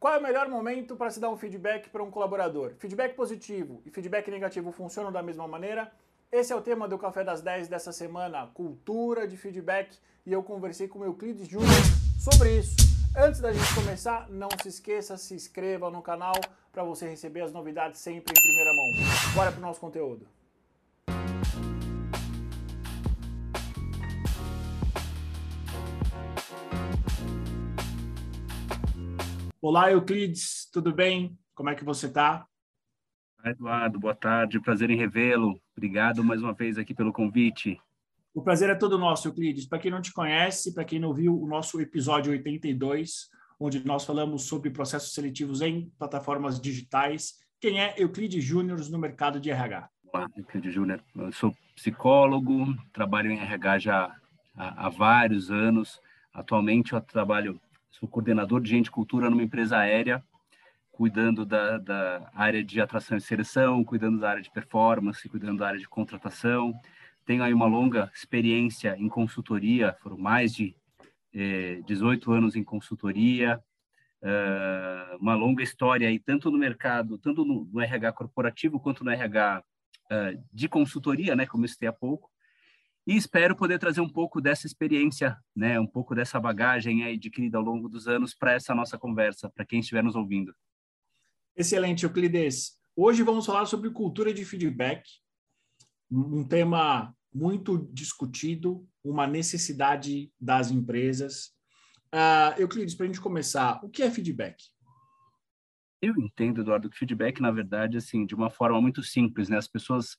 Qual é o melhor momento para se dar um feedback para um colaborador? Feedback positivo e feedback negativo funcionam da mesma maneira? Esse é o tema do Café das 10 dessa semana, cultura de feedback, e eu conversei com o Euclides Júnior sobre isso. Antes da gente começar, não se esqueça, se inscreva no canal para você receber as novidades sempre em primeira mão. Bora para o nosso conteúdo. Olá, Euclides, tudo bem? Como é que você está? Eduardo, boa tarde, prazer em revê-lo. Obrigado mais uma vez aqui pelo convite. O prazer é todo nosso, Euclides. Para quem não te conhece, para quem não viu o nosso episódio 82, onde nós falamos sobre processos seletivos em plataformas digitais, quem é Euclides Júnior no mercado de RH? Olá, Euclides Júnior. Eu sou psicólogo, trabalho em RH já há, há vários anos. Atualmente eu trabalho sou coordenador de gente e cultura numa empresa aérea, cuidando da, da, área de atração e seleção, cuidando da área de performance, cuidando da área de contratação. Tenho aí uma longa experiência em consultoria, foram mais de eh, 18 anos em consultoria, uh, uma longa história aí, tanto no mercado, tanto no, no RH corporativo, quanto no RH uh, de consultoria, né, como eu citei há pouco, e espero poder trazer um pouco dessa experiência, né, um pouco dessa bagagem adquirida ao longo dos anos para essa nossa conversa, para quem estiver nos ouvindo. Excelente, Euclides. Hoje vamos falar sobre cultura de feedback, um tema muito discutido, uma necessidade das empresas. Uh, Euclides, para a gente começar, o que é feedback? Eu entendo, Eduardo, que feedback, na verdade, assim, de uma forma muito simples, né? As pessoas,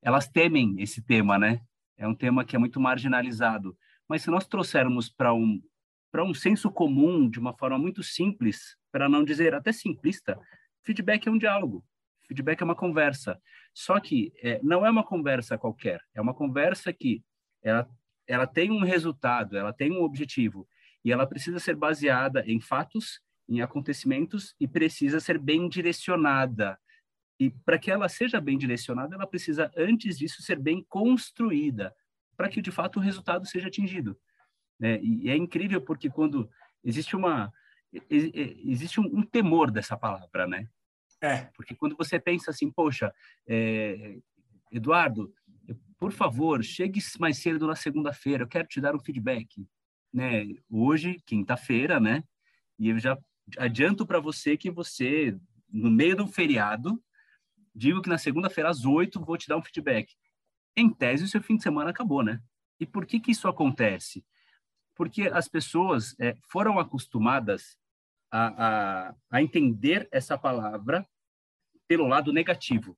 elas temem esse tema, né? É um tema que é muito marginalizado. Mas se nós trouxermos para um para um senso comum de uma forma muito simples, para não dizer até simplista, feedback é um diálogo, feedback é uma conversa. Só que é, não é uma conversa qualquer, é uma conversa que ela, ela tem um resultado, ela tem um objetivo e ela precisa ser baseada em fatos, em acontecimentos e precisa ser bem direcionada. E para que ela seja bem direcionada, ela precisa, antes disso, ser bem construída, para que de fato o resultado seja atingido. É, e é incrível porque quando existe uma existe um, um temor dessa palavra, né? É. Porque quando você pensa assim, poxa, é, Eduardo, por favor, chegue mais cedo na segunda-feira, eu quero te dar um feedback, né? Hoje, quinta-feira, né? E eu já adianto para você que você no meio do feriado digo que na segunda-feira às oito vou te dar um feedback. Em tese, o seu fim de semana acabou, né? E por que que isso acontece? Porque as pessoas é, foram acostumadas a, a, a entender essa palavra pelo lado negativo,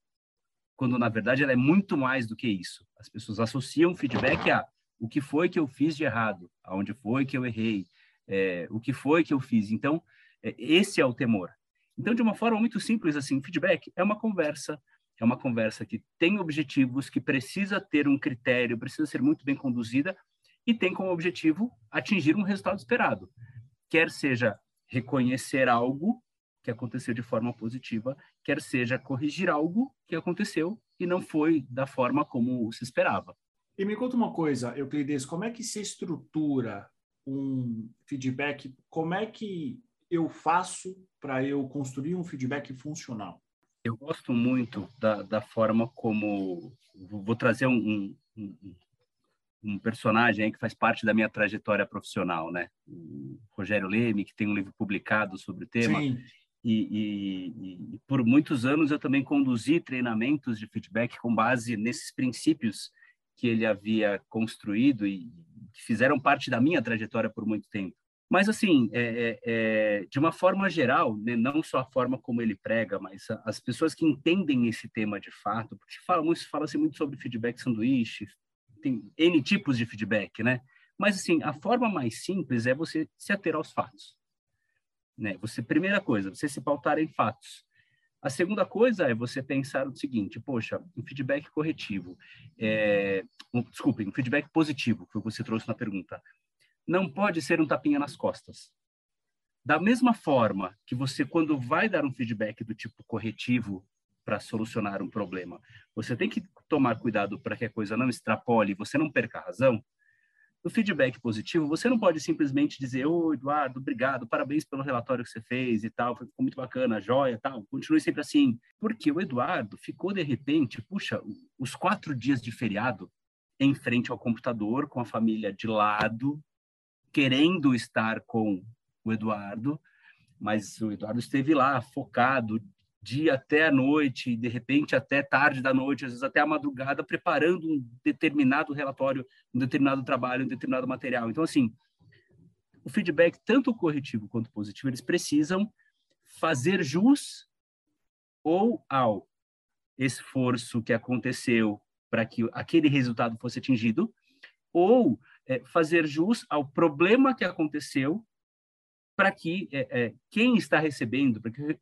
quando na verdade ela é muito mais do que isso. As pessoas associam feedback a o que foi que eu fiz de errado, aonde foi que eu errei, é, o que foi que eu fiz. Então, é, esse é o temor. Então, de uma forma muito simples, assim, feedback é uma conversa, é uma conversa que tem objetivos, que precisa ter um critério, precisa ser muito bem conduzida e tem como objetivo atingir um resultado esperado. Quer seja reconhecer algo que aconteceu de forma positiva, quer seja corrigir algo que aconteceu e não foi da forma como se esperava. E me conta uma coisa, Euclides, como é que se estrutura um feedback? Como é que eu faço para eu construir um feedback funcional? Eu gosto muito da, da forma como vou trazer um, um, um, personagem que faz parte da minha trajetória profissional, né? O Rogério Leme, que tem um livro publicado sobre o tema. Sim. E, e, e, por muitos anos eu também conduzi treinamentos de feedback com base nesses princípios que ele havia construído e que fizeram parte da minha trajetória por muito tempo. Mas, assim, é, é, é, de uma forma geral, né, não só a forma como ele prega, mas as pessoas que entendem esse tema de fato, porque fala muito, fala-se muito sobre feedback sanduíche, tem N tipos de feedback, né? Mas, assim, a forma mais simples é você se ater aos fatos. Né? Você, primeira coisa, você se pautar em fatos. A segunda coisa é você pensar o seguinte, poxa, um feedback corretivo, é, um, desculpe, um feedback positivo, que você trouxe na pergunta não pode ser um tapinha nas costas. Da mesma forma que você, quando vai dar um feedback do tipo corretivo para solucionar um problema, você tem que tomar cuidado para que a coisa não extrapole, você não perca a razão. no feedback positivo, você não pode simplesmente dizer, ô Eduardo, obrigado, parabéns pelo relatório que você fez e tal, ficou muito bacana, joia tal, continue sempre assim. Porque o Eduardo ficou, de repente, puxa, os quatro dias de feriado em frente ao computador, com a família de lado, querendo estar com o Eduardo, mas o Eduardo esteve lá, focado, dia até a noite, de repente até tarde da noite, às vezes até a madrugada, preparando um determinado relatório, um determinado trabalho, um determinado material. Então, assim, o feedback, tanto corretivo quanto positivo, eles precisam fazer jus ou ao esforço que aconteceu para que aquele resultado fosse atingido, ou é, fazer jus ao problema que aconteceu para que é, é, quem está recebendo, para que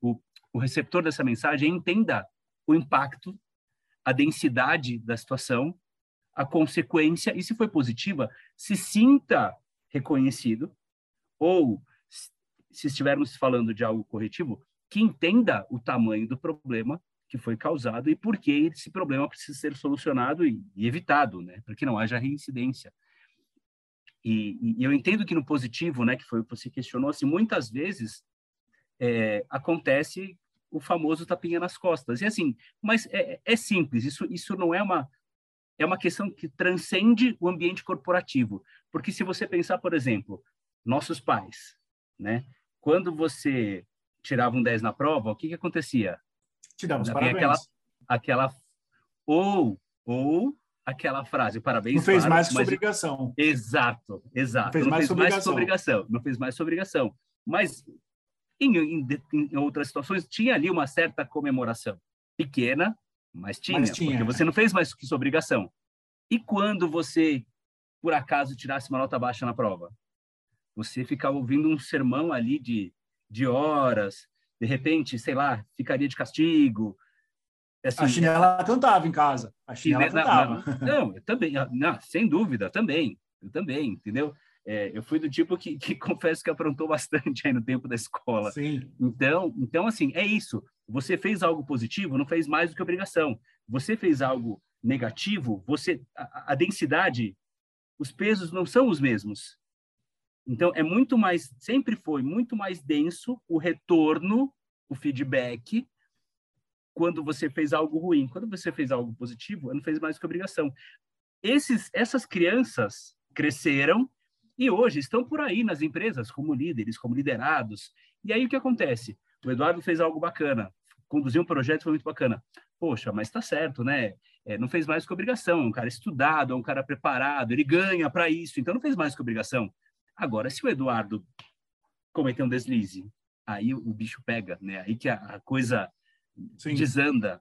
o, o receptor dessa mensagem entenda o impacto, a densidade da situação, a consequência, e se foi positiva, se sinta reconhecido, ou, se estivermos falando de algo corretivo, que entenda o tamanho do problema que foi causado e por que esse problema precisa ser solucionado e, e evitado, né, para que não haja reincidência. E, e, eu entendo que no positivo, né, que foi o que você questionou, assim, muitas vezes é, acontece o famoso tapinha nas costas. E assim, mas é, é, simples, isso, isso não é uma, é uma questão que transcende o ambiente corporativo. Porque se você pensar, por exemplo, nossos pais, né? Quando você tirava um 10 na prova, o que, que acontecia? Te damos parabéns. Aquela, aquela, ou, ou aquela frase, parabéns. Não fez claro, mais que sua obrigação. Exato, exato. Não fez, não mais, fez mais sua obrigação. Não fez mais sua obrigação. Mas em, em, em, outras situações, tinha ali uma certa comemoração. Pequena, mas tinha, mas tinha, porque você não fez mais que sua obrigação. E quando você, por acaso, tirasse uma nota baixa na prova? Você ficava ouvindo um sermão ali de, de horas, de repente, sei lá, ficaria de castigo. Assim, a chinela cantava em casa. A chinela cantava. Não, não, eu também, não, sem dúvida, também. Eu também, entendeu? É, eu fui do tipo que, que, confesso que aprontou bastante aí no tempo da escola. Sim. Então, então, assim, é isso. Você fez algo positivo, não fez mais do que obrigação. Você fez algo negativo, você a, a densidade, os pesos não são os mesmos. Então, é muito mais, sempre foi muito mais denso o retorno, o feedback, quando você fez algo ruim. Quando você fez algo positivo, não fez mais que obrigação. Esses, essas crianças cresceram e hoje estão por aí nas empresas como líderes, como liderados. E aí o que acontece? O Eduardo fez algo bacana, conduziu um projeto foi muito bacana. Poxa, mas está certo, né? É, não fez mais que obrigação. É um cara estudado, é um cara preparado, ele ganha para isso, então não fez mais que obrigação. Agora, se o Eduardo cometer um deslize, aí o, bicho pega, né? Aí que a, a coisa Sim. desanda.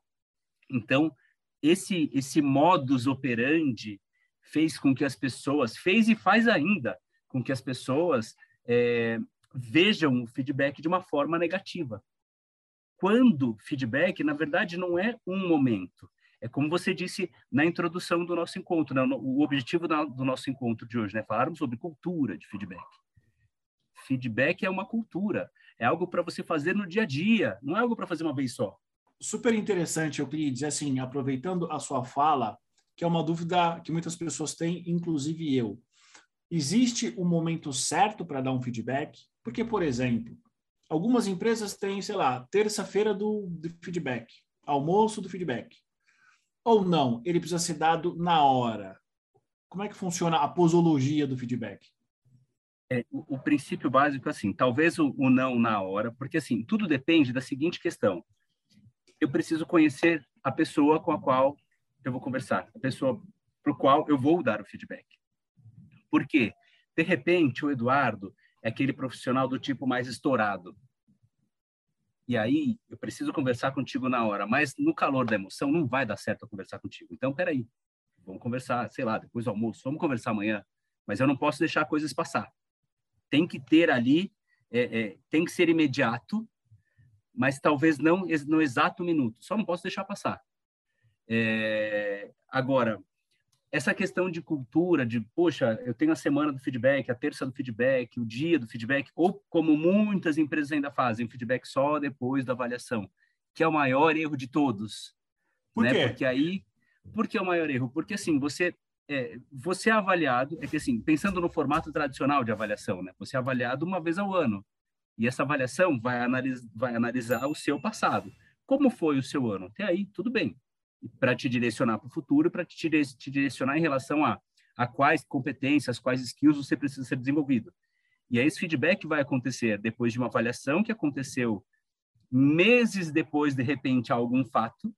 Então, esse esse modus operandi fez com que as pessoas, fez e faz ainda, com que as pessoas é, vejam o feedback de uma forma negativa. Quando feedback, na verdade, não é um momento. É como você disse na introdução do nosso encontro, né? o objetivo do nosso encontro de hoje, né? Falarmos sobre cultura de feedback. Feedback é uma cultura, é algo para você fazer no dia a dia, não é algo para fazer uma vez só. Super interessante, Euclides, assim, aproveitando a sua fala, que é uma dúvida que muitas pessoas têm, inclusive eu. Existe o um momento certo para dar um feedback? Porque, por exemplo, algumas empresas têm, sei lá, terça-feira do, do feedback, almoço do feedback. Ou não, ele precisa ser dado na hora. Como é que funciona a posologia do feedback? É, o, o, princípio básico, assim, talvez o, o não na hora, porque, assim, tudo depende da seguinte questão. Eu preciso conhecer a pessoa com a qual eu vou conversar, a pessoa para o qual eu vou dar o feedback. Por quê? De repente, o Eduardo é aquele profissional do tipo mais estourado. E aí, eu preciso conversar contigo na hora, mas no calor da emoção não vai dar certo eu conversar contigo. Então, peraí, vamos conversar, sei lá, depois do almoço, vamos conversar amanhã. Mas eu não posso deixar coisas passar. Tem que ter ali, é, é, tem que ser imediato, mas talvez não no exato minuto. Só não posso deixar passar. É, agora, essa questão de cultura, de, poxa, eu tenho a semana do feedback, a terça do feedback, o dia do feedback, ou como muitas empresas ainda fazem, feedback só depois da avaliação, que é o maior erro de todos. Por né? quê? Porque aí, por que é o maior erro? Porque assim, você é, você é avaliado, é que assim, pensando no formato tradicional de avaliação, né? Você é avaliado uma vez ao ano. E essa avaliação vai, analis vai analisar o seu passado. Como foi o seu ano? Até aí, tudo bem. Para te direcionar para o futuro, para te, te direcionar em relação a, a quais competências, quais skills você precisa ser desenvolvido. E aí esse feedback vai acontecer depois de uma avaliação que aconteceu meses depois, de repente, algum fato,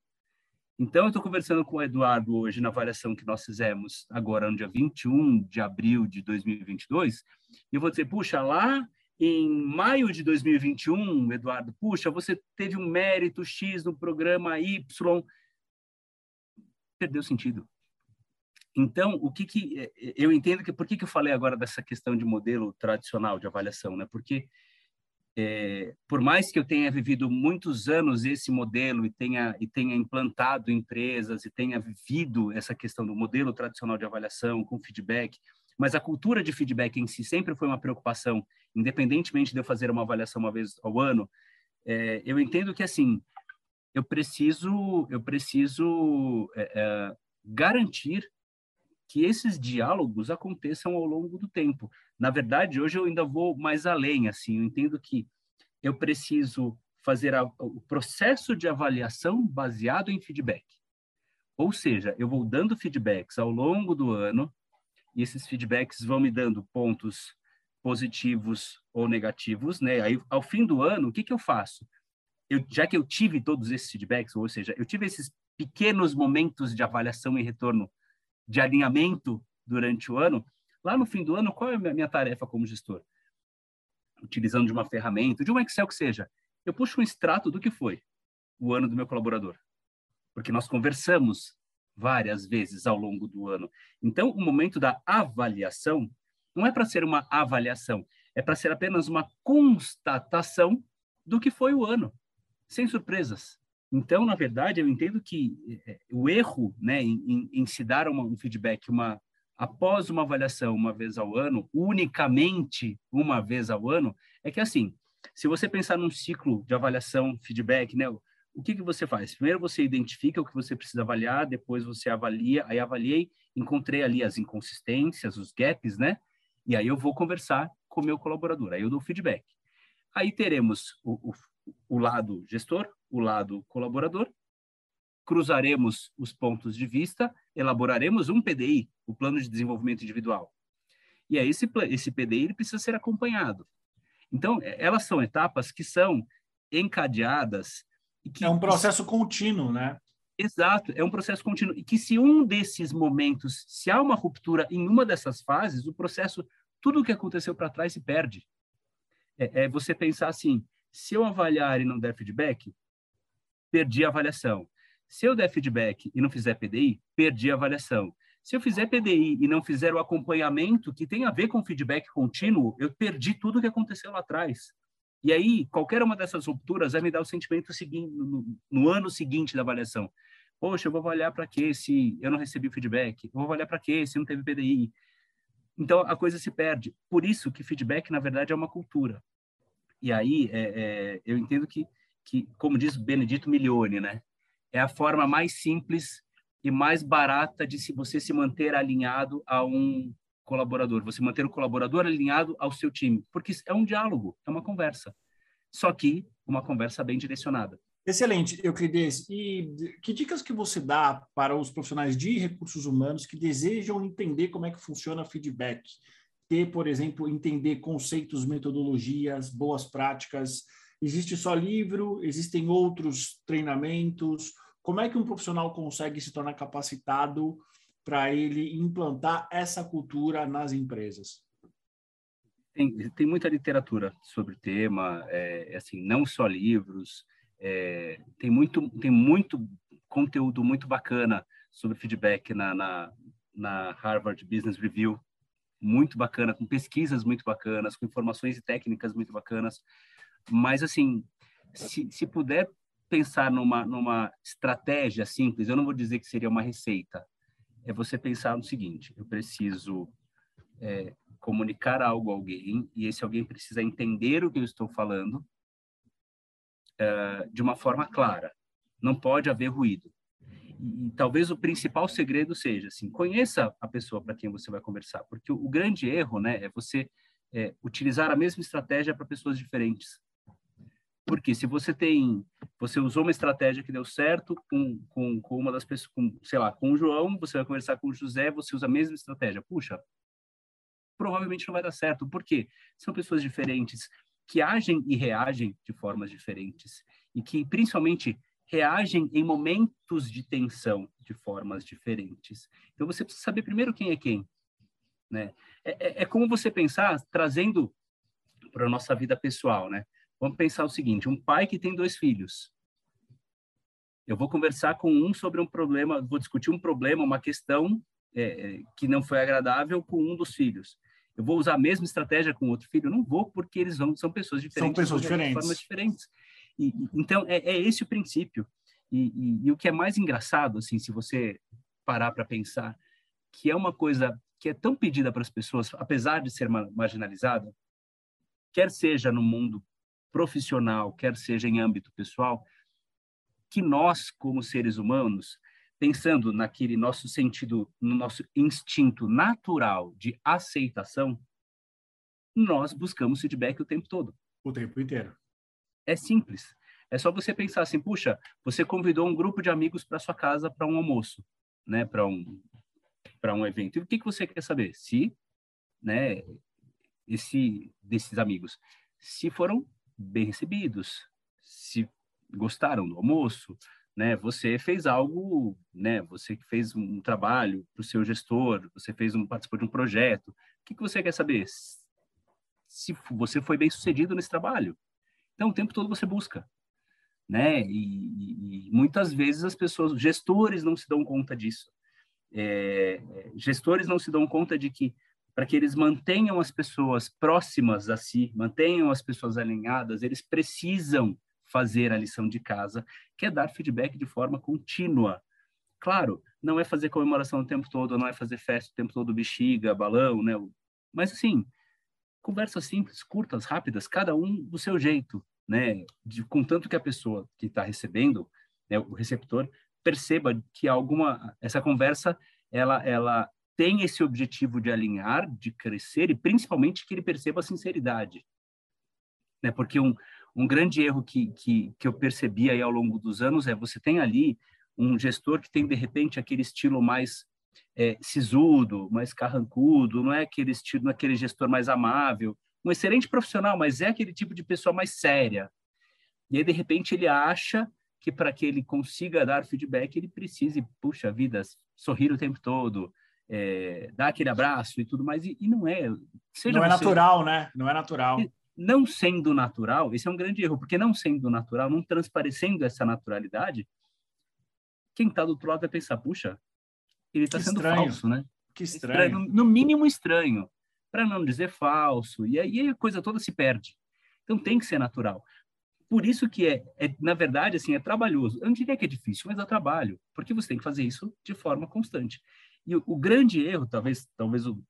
então, eu estou conversando com o Eduardo hoje na avaliação que nós fizemos agora no dia 21 de abril de 2022, e eu vou dizer, puxa, lá em maio de 2021, Eduardo, puxa, você teve um mérito X no programa Y, perdeu sentido. Então, o que que eh, eu entendo que por que que eu falei agora dessa questão de modelo tradicional de avaliação, né? Porque é, por mais que eu tenha vivido muitos anos esse modelo e tenha, e tenha implantado empresas e tenha vivido essa questão do modelo tradicional de avaliação com feedback, mas a cultura de feedback em si sempre foi uma preocupação, independentemente de eu fazer uma avaliação uma vez ao ano, é, eu entendo que assim eu preciso eu preciso é, é garantir que esses diálogos aconteçam ao longo do tempo. Na verdade, hoje eu ainda vou mais além, assim, eu entendo que eu preciso fazer a, o processo de avaliação baseado em feedback. Ou seja, eu vou dando feedbacks ao longo do ano e esses feedbacks vão me dando pontos positivos ou negativos, né? Aí, ao fim do ano, o que, que eu faço? Eu, já que eu tive todos esses feedbacks, ou seja, eu tive esses pequenos momentos de avaliação e retorno de alinhamento durante o ano, Lá no fim do ano, qual é a minha tarefa como gestor? Utilizando de uma ferramenta, de um Excel que seja, eu puxo um extrato do que foi o ano do meu colaborador. Porque nós conversamos várias vezes ao longo do ano. Então, o momento da avaliação não é para ser uma avaliação, é para ser apenas uma constatação do que foi o ano, sem surpresas. Então, na verdade, eu entendo que eh, o erro né, em, em se dar uma, um feedback, uma, após uma avaliação uma vez ao ano, unicamente uma vez ao ano, é que assim, se você pensar num ciclo de avaliação, feedback, né, o que que você faz? Primeiro você identifica o que você precisa avaliar, depois você avalia, aí avaliei, encontrei ali as inconsistências, os gaps, né? E aí eu vou conversar com o meu colaborador, aí eu dou feedback. Aí teremos o, o, o lado gestor, o lado colaborador, cruzaremos os pontos de vista, elaboraremos um PDI, o Plano de Desenvolvimento Individual. E aí esse, esse PDI ele precisa ser acompanhado. Então, é, elas são etapas que são encadeadas. Que, é um processo contínuo, né? Exato, é um processo contínuo. E que se um desses momentos, se há uma ruptura em uma dessas fases, o processo, tudo o que aconteceu para trás se perde. É, é, você pensar assim, se eu avaliar e não der feedback, perdi a avaliação. Se eu der feedback e não fizer PDI, perdi a avaliação. Se eu fizer PDI e não fizer o acompanhamento que tem a ver com feedback contínuo, eu perdi tudo o que aconteceu lá atrás. E aí, qualquer uma dessas rupturas vai me dar o sentimento seguinte, no, no ano seguinte da avaliação. Poxa, eu vou avaliar para quê se eu não recebi feedback? Eu vou avaliar para quê se não teve PDI? Então, a coisa se perde. Por isso que feedback, na verdade, é uma cultura. E aí, é, é, eu entendo que, que, como diz Benedito Milione, né? é a forma mais simples e mais barata de se você se manter alinhado a um colaborador, você manter o colaborador alinhado ao seu time, porque é um diálogo, é uma conversa. Só que uma conversa bem direcionada. Excelente, Euclides. E que dicas que você dá para os profissionais de recursos humanos que desejam entender como é que funciona feedback? Ter, por exemplo, entender conceitos, metodologias, boas práticas, Existe só livro? Existem outros treinamentos? Como é que um profissional consegue se tornar capacitado para ele implantar essa cultura nas empresas? Tem, tem muita literatura sobre o tema, é, assim, não só livros, é, tem, muito, tem muito conteúdo muito bacana sobre feedback na, na, na Harvard Business Review, muito bacana, com pesquisas muito bacanas, com informações e técnicas muito bacanas. Mas, assim, se, se puder pensar numa, numa estratégia simples, eu não vou dizer que seria uma receita, é você pensar no seguinte: eu preciso é, comunicar algo a alguém e esse alguém precisa entender o que eu estou falando é, de uma forma clara. Não pode haver ruído. E, talvez o principal segredo seja assim, conheça a pessoa para quem você vai conversar, porque o, o grande erro, né, é você é, utilizar a mesma estratégia para pessoas diferentes. Porque se você tem, você usou uma estratégia que deu certo com, com, com uma das pessoas, com, sei lá, com o João, você vai conversar com o José, você usa a mesma estratégia. Puxa, provavelmente não vai dar certo. Por quê? São pessoas diferentes, que agem e reagem de formas diferentes e que, principalmente, reagem em momentos de tensão de formas diferentes. Então, você precisa saber primeiro quem é quem. Né? É, é, é como você pensar, trazendo para a nossa vida pessoal, né? Vamos pensar o seguinte: um pai que tem dois filhos. Eu vou conversar com um sobre um problema, vou discutir um problema, uma questão é, é, que não foi agradável com um dos filhos. Eu vou usar a mesma estratégia com outro filho? Não vou, porque eles vão, são pessoas diferentes. São pessoas diferentes. formas diferentes. E, então, é, é, esse o princípio. E, e, e, o que é mais engraçado, assim, se você parar para pensar, que é uma coisa que é tão pedida para as pessoas, apesar de ser marginalizada, quer seja no mundo profissional, quer seja em âmbito pessoal, que nós, como seres humanos, pensando naquele nosso sentido, no nosso instinto natural de aceitação, nós buscamos feedback o tempo todo. O tempo inteiro. É simples. É só você pensar assim, puxa, você convidou um grupo de amigos para sua casa para um almoço, né, para um para um evento. E o que que você quer saber? Se, né, esse desses amigos, se foram bem recebidos, se gostaram do almoço, né? Você fez algo, né? Você fez um trabalho para o seu gestor, você fez um participou de um projeto. O que, que você quer saber? Se você foi bem sucedido nesse trabalho. Então, o tempo todo você busca, né? E, e muitas vezes as pessoas, gestores, não se dão conta disso. É, gestores não se dão conta de que para que eles mantenham as pessoas próximas a si, mantenham as pessoas alinhadas, eles precisam fazer a lição de casa, que é dar feedback de forma contínua. Claro, não é fazer comemoração o tempo todo, não é fazer festa o tempo todo, bexiga, balão, né? Mas assim, conversas simples, curtas, rápidas, cada um do seu jeito, né? De, contanto que a pessoa que está recebendo, né, o receptor, perceba que alguma essa conversa ela ela tem esse objetivo de alinhar, de crescer e principalmente que ele perceba a sinceridade. Né? Porque um, um grande erro que, que, que eu percebi aí ao longo dos anos é você tem ali um gestor que tem, de repente, aquele estilo mais é, sisudo, mais carrancudo, não é aquele estilo, não é aquele gestor mais amável, um excelente profissional, mas é aquele tipo de pessoa mais séria. E aí, de repente, ele acha que para que ele consiga dar feedback, ele precise, puxa vida, sorrir o tempo todo, é, dar aquele abraço e tudo mais, e, e não é. não é natural, né? Não é natural. Não sendo natural, esse é um grande erro, porque não sendo natural, não transparecendo essa naturalidade, quem está do outro lado vai pensar, puxa, ele está sendo estranho. falso, né? Que estranho. estranho no, no mínimo estranho, para não dizer falso, e aí a coisa toda se perde. Então tem que ser natural. Por isso que é, é, na verdade, assim, é trabalhoso. Eu não diria que é difícil, mas é trabalho, porque você tem que fazer isso de forma constante. E o, o grande erro, talvez, talvez o,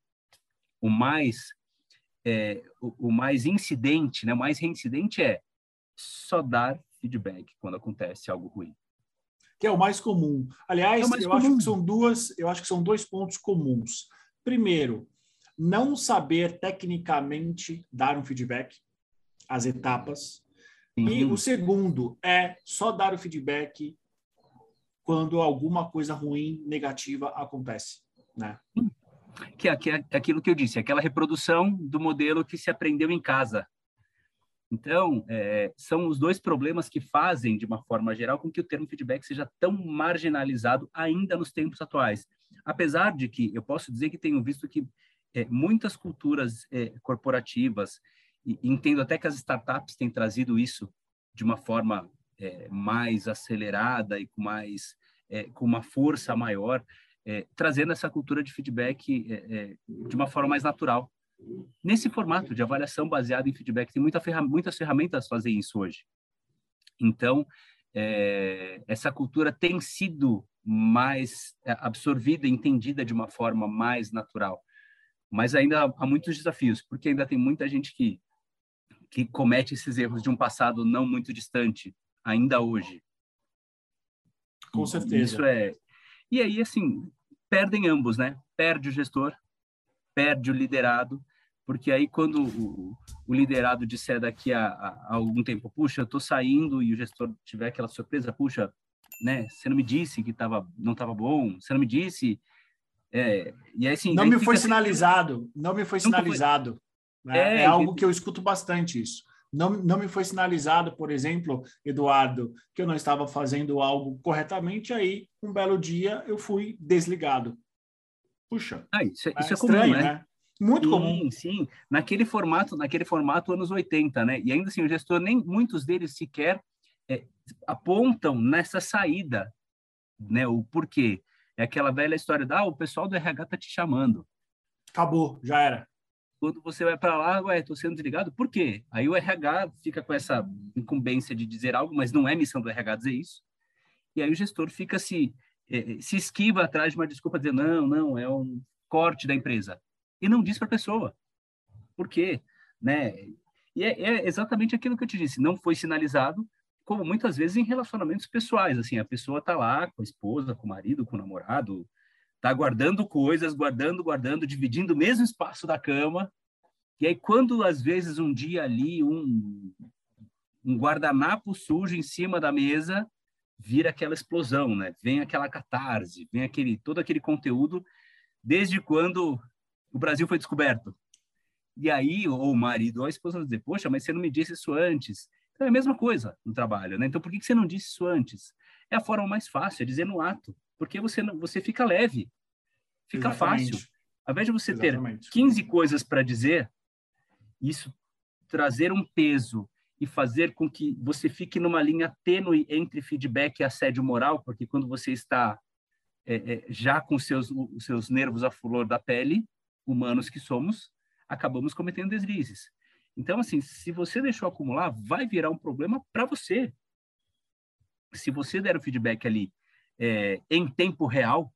o mais é, o, o, mais incidente, né, o mais reincidente é só dar feedback quando acontece algo ruim. Que é o mais comum. Aliás, é mais eu comum. acho que são duas, eu acho que são dois pontos comuns. Primeiro, não saber tecnicamente dar um feedback, as etapas. Sim. E o segundo é só dar o feedback quando alguma coisa ruim, negativa acontece, né? Que é, que é aquilo que eu disse, aquela reprodução do modelo que se aprendeu em casa. Então, é, são os dois problemas que fazem, de uma forma geral, com que o termo feedback seja tão marginalizado ainda nos tempos atuais. Apesar de que eu posso dizer que tenho visto que é, muitas culturas é, corporativas, e entendo até que as startups têm trazido isso de uma forma mais acelerada e com mais com uma força maior, trazendo essa cultura de feedback de uma forma mais natural. Nesse formato de avaliação baseada em feedback, tem muita ferram muitas ferramentas fazem isso hoje. Então, é, essa cultura tem sido mais absorvida, entendida de uma forma mais natural. Mas ainda há muitos desafios, porque ainda tem muita gente que que comete esses erros de um passado não muito distante, ainda hoje. Com certeza. Isso é. E aí, assim, perdem ambos, né? Perde o gestor, perde o liderado, porque aí quando o, o liderado disser daqui a, a, a, algum tempo, puxa, eu estou saindo e o gestor tiver aquela surpresa, puxa, né? Você não me disse que tava, não estava bom, você não me disse. É, e aí, assim, não me foi assim, sinalizado, não me foi sinalizado. Foi... Né? É, é algo que eu escuto bastante isso. Não, não me foi sinalizado, por exemplo, Eduardo, que eu não estava fazendo algo corretamente, aí um belo dia eu fui desligado. Puxa. Ah, isso, é, isso é, é estranho, comum, né? né? Muito sim, comum. Sim, naquele formato, naquele formato anos 80, né? E ainda assim, o gestor, nem muitos deles sequer é, apontam nessa saída, né? O porquê. É aquela velha história da, ah, o pessoal do RH tá te chamando. Acabou, já era. Quando você vai para lá, ué, tô sendo desligado, por quê? Aí o RH fica com essa incumbência de dizer algo, mas não é missão do RH dizer isso. E aí o gestor fica se, é, se esquiva atrás de uma desculpa, dizendo, não, não, é um corte da empresa. E não diz para a pessoa. Por quê? Né? E é, é exatamente aquilo que eu te disse, não foi sinalizado, como muitas vezes em relacionamentos pessoais, assim, a pessoa está lá com a esposa, com o marido, com o namorado, está guardando coisas, guardando, guardando, dividindo o mesmo espaço da cama, e aí quando às vezes um dia ali um, um guardanapo sujo em cima da mesa, vira aquela explosão, né? Vem aquela catarse, vem aquele todo aquele conteúdo desde quando o Brasil foi descoberto. E aí, ou o marido ou a esposa vai dizer, poxa, mas você não me disse isso antes. Então, é a mesma coisa no trabalho, né? Então, por que você não disse isso antes? É a forma mais fácil, é dizer no ato. Porque você, não, você fica leve, fica Exatamente. fácil. Ao invés de você Exatamente. ter 15 coisas para dizer, isso trazer um peso e fazer com que você fique numa linha tênue entre feedback e assédio moral, porque quando você está é, é, já com seus, os seus nervos à flor da pele, humanos que somos, acabamos cometendo deslizes. Então, assim, se você deixou acumular, vai virar um problema para você. Se você der o feedback ali é, em tempo real,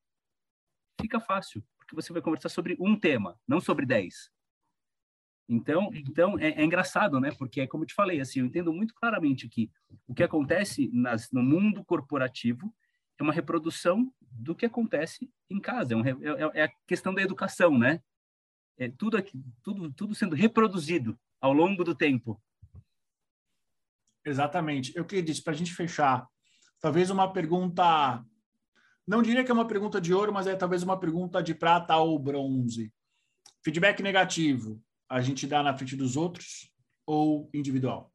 fica fácil, porque você vai conversar sobre um tema, não sobre dez. Então, então é, é, engraçado, né? Porque é como eu te falei, assim, eu entendo muito claramente que o que acontece nas, no mundo corporativo é uma reprodução do que acontece em casa. É, um, é, é a questão da educação, né? É tudo aqui, tudo, tudo sendo reproduzido ao longo do tempo. Exatamente. Eu queria dizer, para a gente fechar, talvez uma pergunta, não diria que é uma pergunta de ouro, mas é talvez uma pergunta de prata ou bronze. Feedback negativo, a gente dá na frente dos outros ou individual?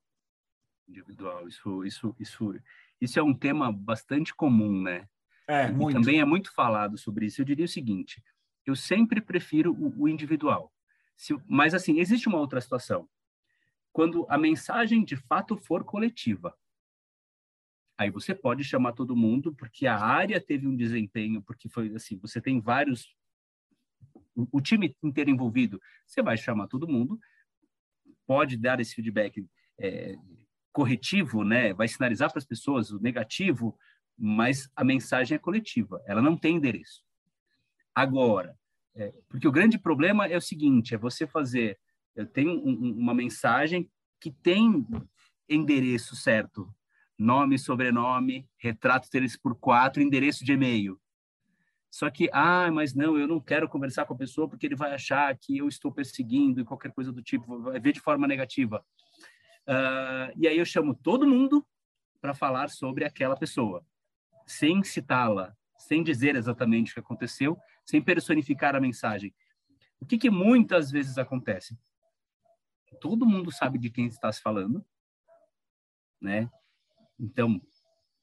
Individual. Isso, isso, isso, isso é um tema bastante comum, né? É, e muito. também é muito falado sobre isso. Eu diria o seguinte: eu sempre prefiro o, o individual. Se, mas assim, existe uma outra situação quando a mensagem de fato for coletiva. Aí você pode chamar todo mundo, porque a área teve um desempenho, porque foi assim, você tem vários o, o time inteiro envolvido, você vai chamar todo mundo, pode dar esse feedback é, corretivo, né? Vai sinalizar para as pessoas o negativo, mas a mensagem é coletiva, ela não tem endereço. Agora, é, porque o grande problema é o seguinte, é você fazer eu tenho um, uma mensagem que tem endereço certo, nome, sobrenome, retrato 3 por 4 endereço de e-mail. Só que, ah, mas não, eu não quero conversar com a pessoa porque ele vai achar que eu estou perseguindo e qualquer coisa do tipo, vai ver de forma negativa. Uh, e aí eu chamo todo mundo para falar sobre aquela pessoa, sem citá-la, sem dizer exatamente o que aconteceu, sem personificar a mensagem. O que, que muitas vezes acontece? todo mundo sabe de quem está se falando, né? Então,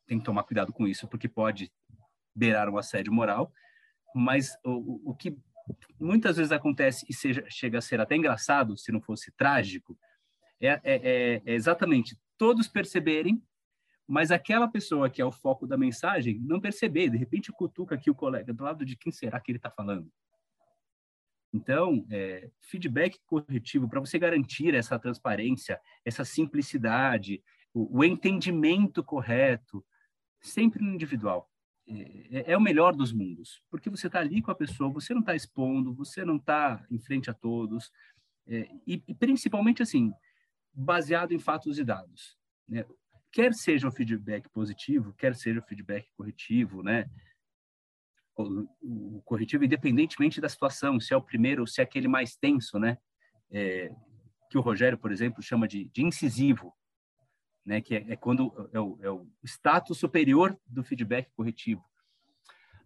tem que tomar cuidado com isso, porque pode beirar um assédio moral, mas o, o que muitas vezes acontece e seja, chega a ser até engraçado, se não fosse trágico, é, é, é, é exatamente todos perceberem, mas aquela pessoa que é o foco da mensagem não perceber, de repente cutuca aqui o colega, do lado de quem será que ele está falando? Então, é, feedback corretivo para você garantir essa transparência, essa simplicidade, o, o entendimento correto, sempre no individual. É, é, é, o melhor dos mundos, porque você está ali com a pessoa, você não está expondo, você não está em frente a todos, é, e, e, principalmente assim, baseado em fatos e dados. Né? Quer seja o feedback positivo, quer seja o feedback corretivo, né? O, o corretivo, independentemente da situação, se é o primeiro ou se é aquele mais tenso, né? É, que o Rogério, por exemplo, chama de, de incisivo, né? Que é, é quando é o, é o, status superior do feedback corretivo.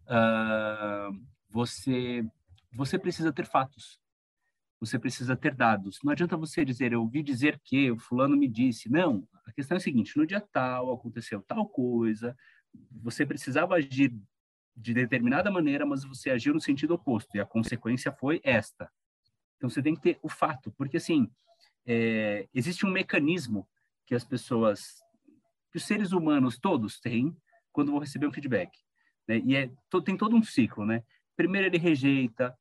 Uh, você você precisa ter fatos. Você precisa ter dados. Não adianta você dizer, eu ouvi dizer que o fulano me disse. Não, a questão é a seguinte, no dia tal aconteceu tal coisa, você precisava agir de determinada maneira, mas você agiu no sentido oposto, e a consequência foi esta. Então, você tem que ter o fato, porque, assim, é, existe um mecanismo que as pessoas, que os seres humanos todos têm quando vão receber um feedback. Né? E é, tem todo um ciclo, né? Primeiro ele rejeita,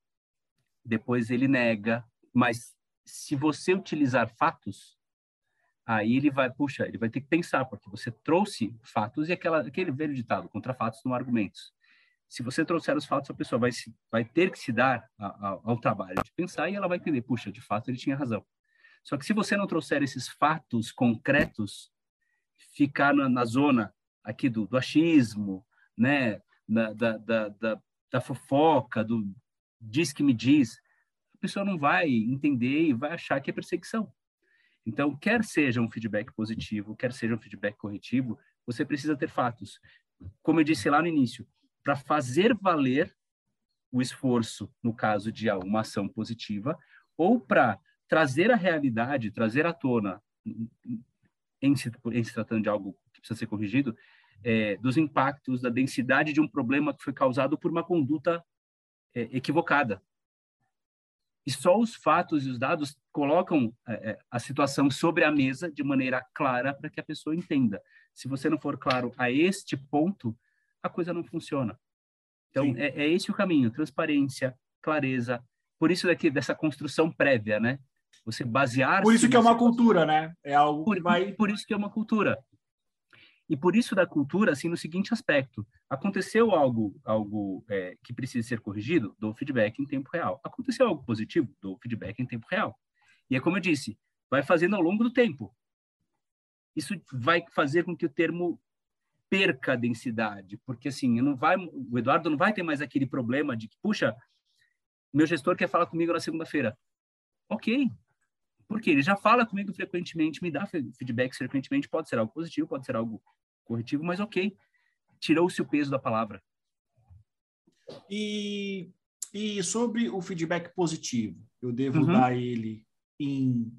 depois ele nega, mas se você utilizar fatos, aí ele vai, puxa, ele vai ter que pensar, porque você trouxe fatos e aquela, aquele velho ditado, contra fatos não argumentos. Se você trouxer os fatos, a pessoa vai, se, vai ter que se dar a, a, ao trabalho de pensar e ela vai entender, puxa, de fato ele tinha razão. Só que se você não trouxer esses fatos concretos, ficar na, na zona aqui do, do achismo, né, da, da, da, da, da fofoca, do diz que me diz, a pessoa não vai entender e vai achar que é perseguição. Então, quer seja um feedback positivo, quer seja um feedback corretivo, você precisa ter fatos. Como eu disse lá no início, para fazer valer o esforço, no caso de uma ação positiva, ou para trazer a realidade, trazer à tona, em se, em se tratando de algo que precisa ser corrigido, é, dos impactos, da densidade de um problema que foi causado por uma conduta equivocada. E só os fatos e os dados colocam é, é a situação sobre a mesa de maneira clara para que a pessoa entenda. Se você não for claro a este ponto, a coisa não funciona. Então, é, é, esse o caminho: transparência, clareza. Por isso daqui dessa construção prévia, né? Você basear. Por isso que é uma cultura, né? É algo por, que vai. Por isso que é uma cultura. E por isso da cultura, assim, no seguinte aspecto: aconteceu algo, algo é, que precisa ser corrigido, dou feedback em tempo real. Aconteceu algo positivo, dou feedback em tempo real. E é como eu disse, vai fazendo ao longo do tempo. Isso vai fazer com que o termo perca a densidade, porque assim, não vai, o Eduardo não vai ter mais aquele problema de que, puxa, meu gestor quer falar comigo na segunda-feira. Ok, porque ele já fala comigo frequentemente, me dá feedback frequentemente, pode ser algo positivo, pode ser algo corretivo, mas ok, tirou-se o peso da palavra. E, e sobre o feedback positivo, eu devo uhum. dar ele em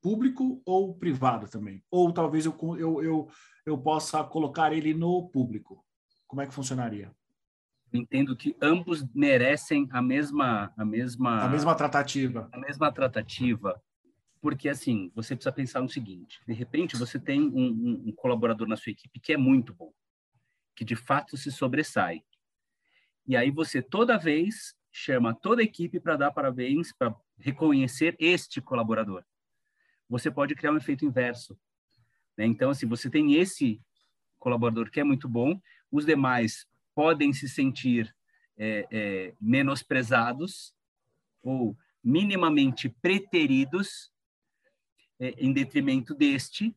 público ou privado também? Ou talvez eu, eu, eu, eu possa colocar ele no público? Como é que funcionaria? entendo que ambos merecem a mesma a mesma a mesma tratativa a mesma tratativa porque assim você precisa pensar no seguinte: de repente você tem um, um, um, colaborador na sua equipe que é muito bom, que de fato se sobressai, e aí você toda vez chama toda a equipe para dar parabéns, para reconhecer este colaborador. Você pode criar um efeito inverso. Né? Então, assim, você tem esse colaborador que é muito bom, os demais podem se sentir é, é, menosprezados ou minimamente preteridos em detrimento deste,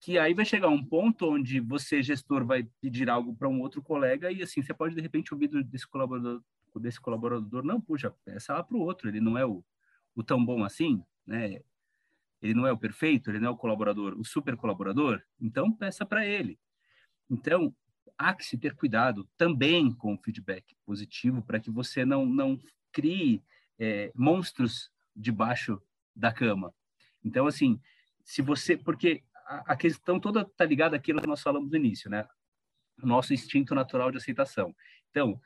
que aí vai chegar um ponto onde você, gestor, vai pedir algo para um outro colega e assim, você pode de repente ouvir desse colaborador, desse colaborador, não, puxa, peça lá para o outro, ele não é o, o tão bom assim, né? Ele não é o perfeito, ele não é o colaborador, o super colaborador, então peça para ele. Então, há que se ter cuidado também com o feedback positivo para que você não, não crie é, monstros debaixo da cama. Então, assim, se você. Porque a, questão toda está ligada àquilo que nós falamos no início, né? O nosso instinto natural de aceitação. Então,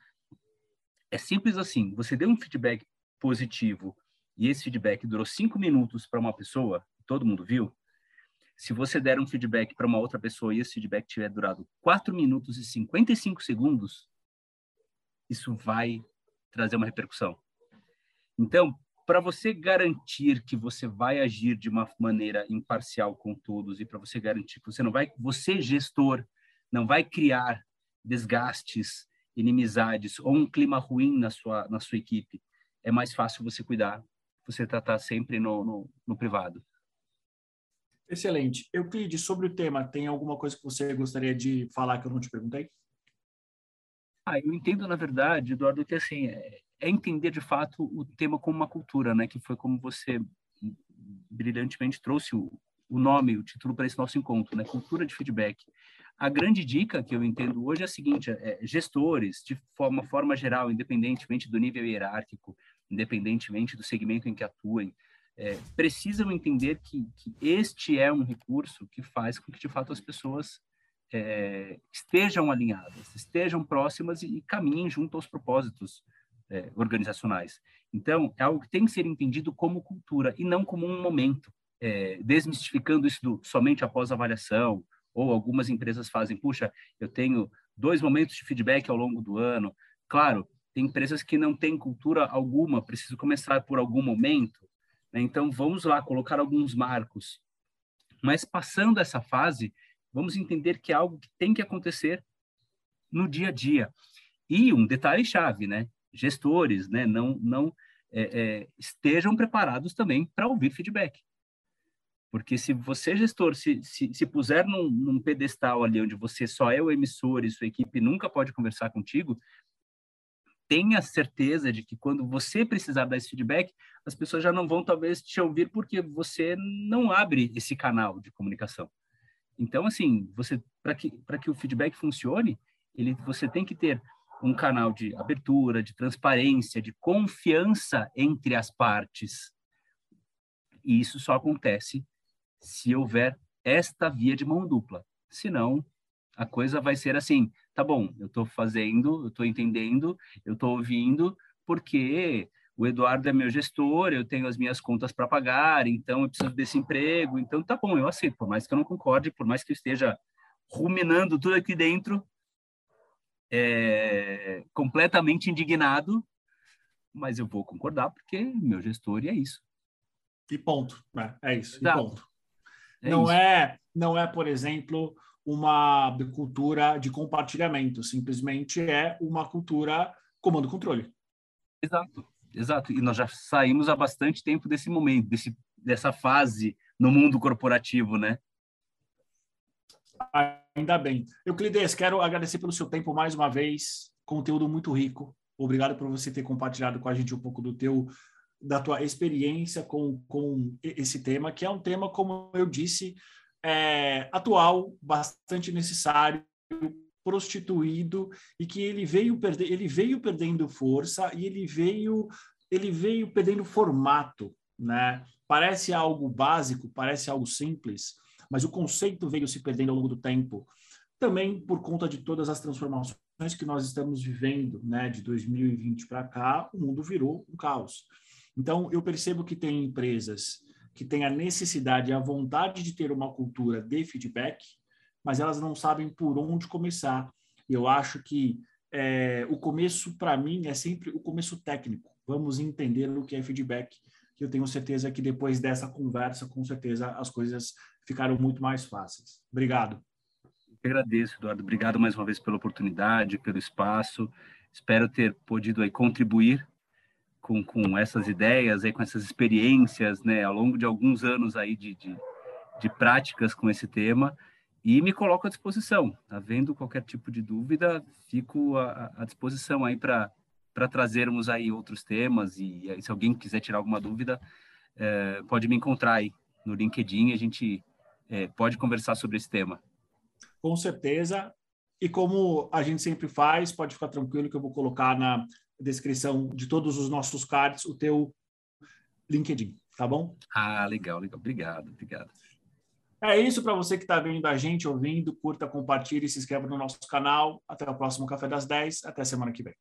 é simples assim: você deu um feedback positivo e esse feedback durou cinco minutos para uma pessoa, todo mundo viu. Se você der um feedback para uma outra pessoa e esse feedback tiver durado 4 minutos e 55 segundos, isso vai trazer uma repercussão. Então, para você garantir que você vai agir de uma maneira imparcial com todos e para você garantir que você não vai, você gestor, não vai criar desgastes, inimizades ou um clima ruim na sua na sua equipe, é mais fácil você cuidar, você tratar sempre no, no, no privado. Excelente. Euclides, sobre o tema, tem alguma coisa que você gostaria de falar que eu não te perguntei? Ah, eu entendo, na verdade, Eduardo, que assim, é, é entender de fato o tema como uma cultura, né? Que foi como você brilhantemente trouxe o, o nome, o título para esse nosso encontro, né? Cultura de feedback. A grande dica que eu entendo hoje é a seguinte: é, gestores, de forma, forma geral, independentemente do nível hierárquico, independentemente do segmento em que atuem, é, precisam entender que, que, este é um recurso que faz com que, de fato, as pessoas é, estejam alinhadas, estejam próximas e, e caminhem junto aos propósitos é, organizacionais. Então, é algo que tem que ser entendido como cultura e não como um momento, é, desmistificando isso do, somente após avaliação, ou algumas empresas fazem, puxa, eu tenho dois momentos de feedback ao longo do ano. Claro, tem empresas que não têm cultura alguma, preciso começar por algum momento, né? Então, vamos lá colocar alguns marcos. Mas passando essa fase, vamos entender que é algo que tem que acontecer no dia a dia. E um detalhe chave, né? Gestores, né? Não, não é, é, estejam preparados também para ouvir feedback. Porque se você, gestor, se, se, se puser num, num, pedestal ali onde você só é o emissor e sua equipe nunca pode conversar contigo, tenha certeza de que quando você precisar dar esse feedback, as pessoas já não vão talvez te ouvir porque você não abre esse canal de comunicação. Então, assim, você para que que o feedback funcione, ele você tem que ter um canal de abertura, de transparência, de confiança entre as partes. E isso só acontece se houver esta via de mão dupla. Senão, a coisa vai ser assim: tá bom, eu estou fazendo, eu estou entendendo, eu estou ouvindo, porque o Eduardo é meu gestor, eu tenho as minhas contas para pagar, então eu preciso desse emprego, então tá bom, eu aceito, por mais que eu não concorde, por mais que eu esteja ruminando tudo aqui dentro, é, completamente indignado, mas eu vou concordar porque meu gestor e é isso. E ponto, né? é isso, Exato. e ponto. É não isso. é, não é, por exemplo, uma cultura de compartilhamento, simplesmente é uma cultura comando-controle. Exato, exato. E nós já saímos há bastante tempo desse momento, desse, dessa fase no mundo corporativo, né? Ainda bem. Euclides, quero agradecer pelo seu tempo mais uma vez, conteúdo muito rico. Obrigado por você ter compartilhado com a gente um pouco do teu da tua experiência com, com esse tema, que é um tema, como eu disse, é, atual, bastante necessário, prostituído e que ele veio perder, ele veio perdendo força e ele veio ele veio perdendo formato, né? Parece algo básico, parece algo simples, mas o conceito veio se perdendo ao longo do tempo, também por conta de todas as transformações que nós estamos vivendo, né? De 2020 para cá, o mundo virou um caos. Então, eu percebo que tem empresas que têm a necessidade a vontade de ter uma cultura de feedback, mas elas não sabem por onde começar. Eu acho que é, o começo, para mim, é sempre o começo técnico. Vamos entender o que é feedback. Eu tenho certeza que depois dessa conversa, com certeza, as coisas ficaram muito mais fáceis. Obrigado. Eu agradeço, Eduardo. Obrigado mais uma vez pela oportunidade, pelo espaço. Espero ter podido aí contribuir com, com essas ideias, aí, com essas experiências, né, ao longo de alguns anos aí de, de, de práticas com esse tema, e me coloco à disposição. Havendo qualquer tipo de dúvida, fico à, à disposição aí para para trazermos aí outros temas e, e se alguém quiser tirar alguma dúvida, é, pode me encontrar aí no LinkedIn, a gente é, pode conversar sobre esse tema. Com certeza. E como a gente sempre faz, pode ficar tranquilo que eu vou colocar na descrição de todos os nossos cards o teu LinkedIn, tá bom? Ah, legal, legal. Obrigado, obrigado. É isso para você que está vendo a gente, ouvindo, curta, compartilhe, se inscreva no nosso canal. Até o próximo Café das 10. Até semana que vem.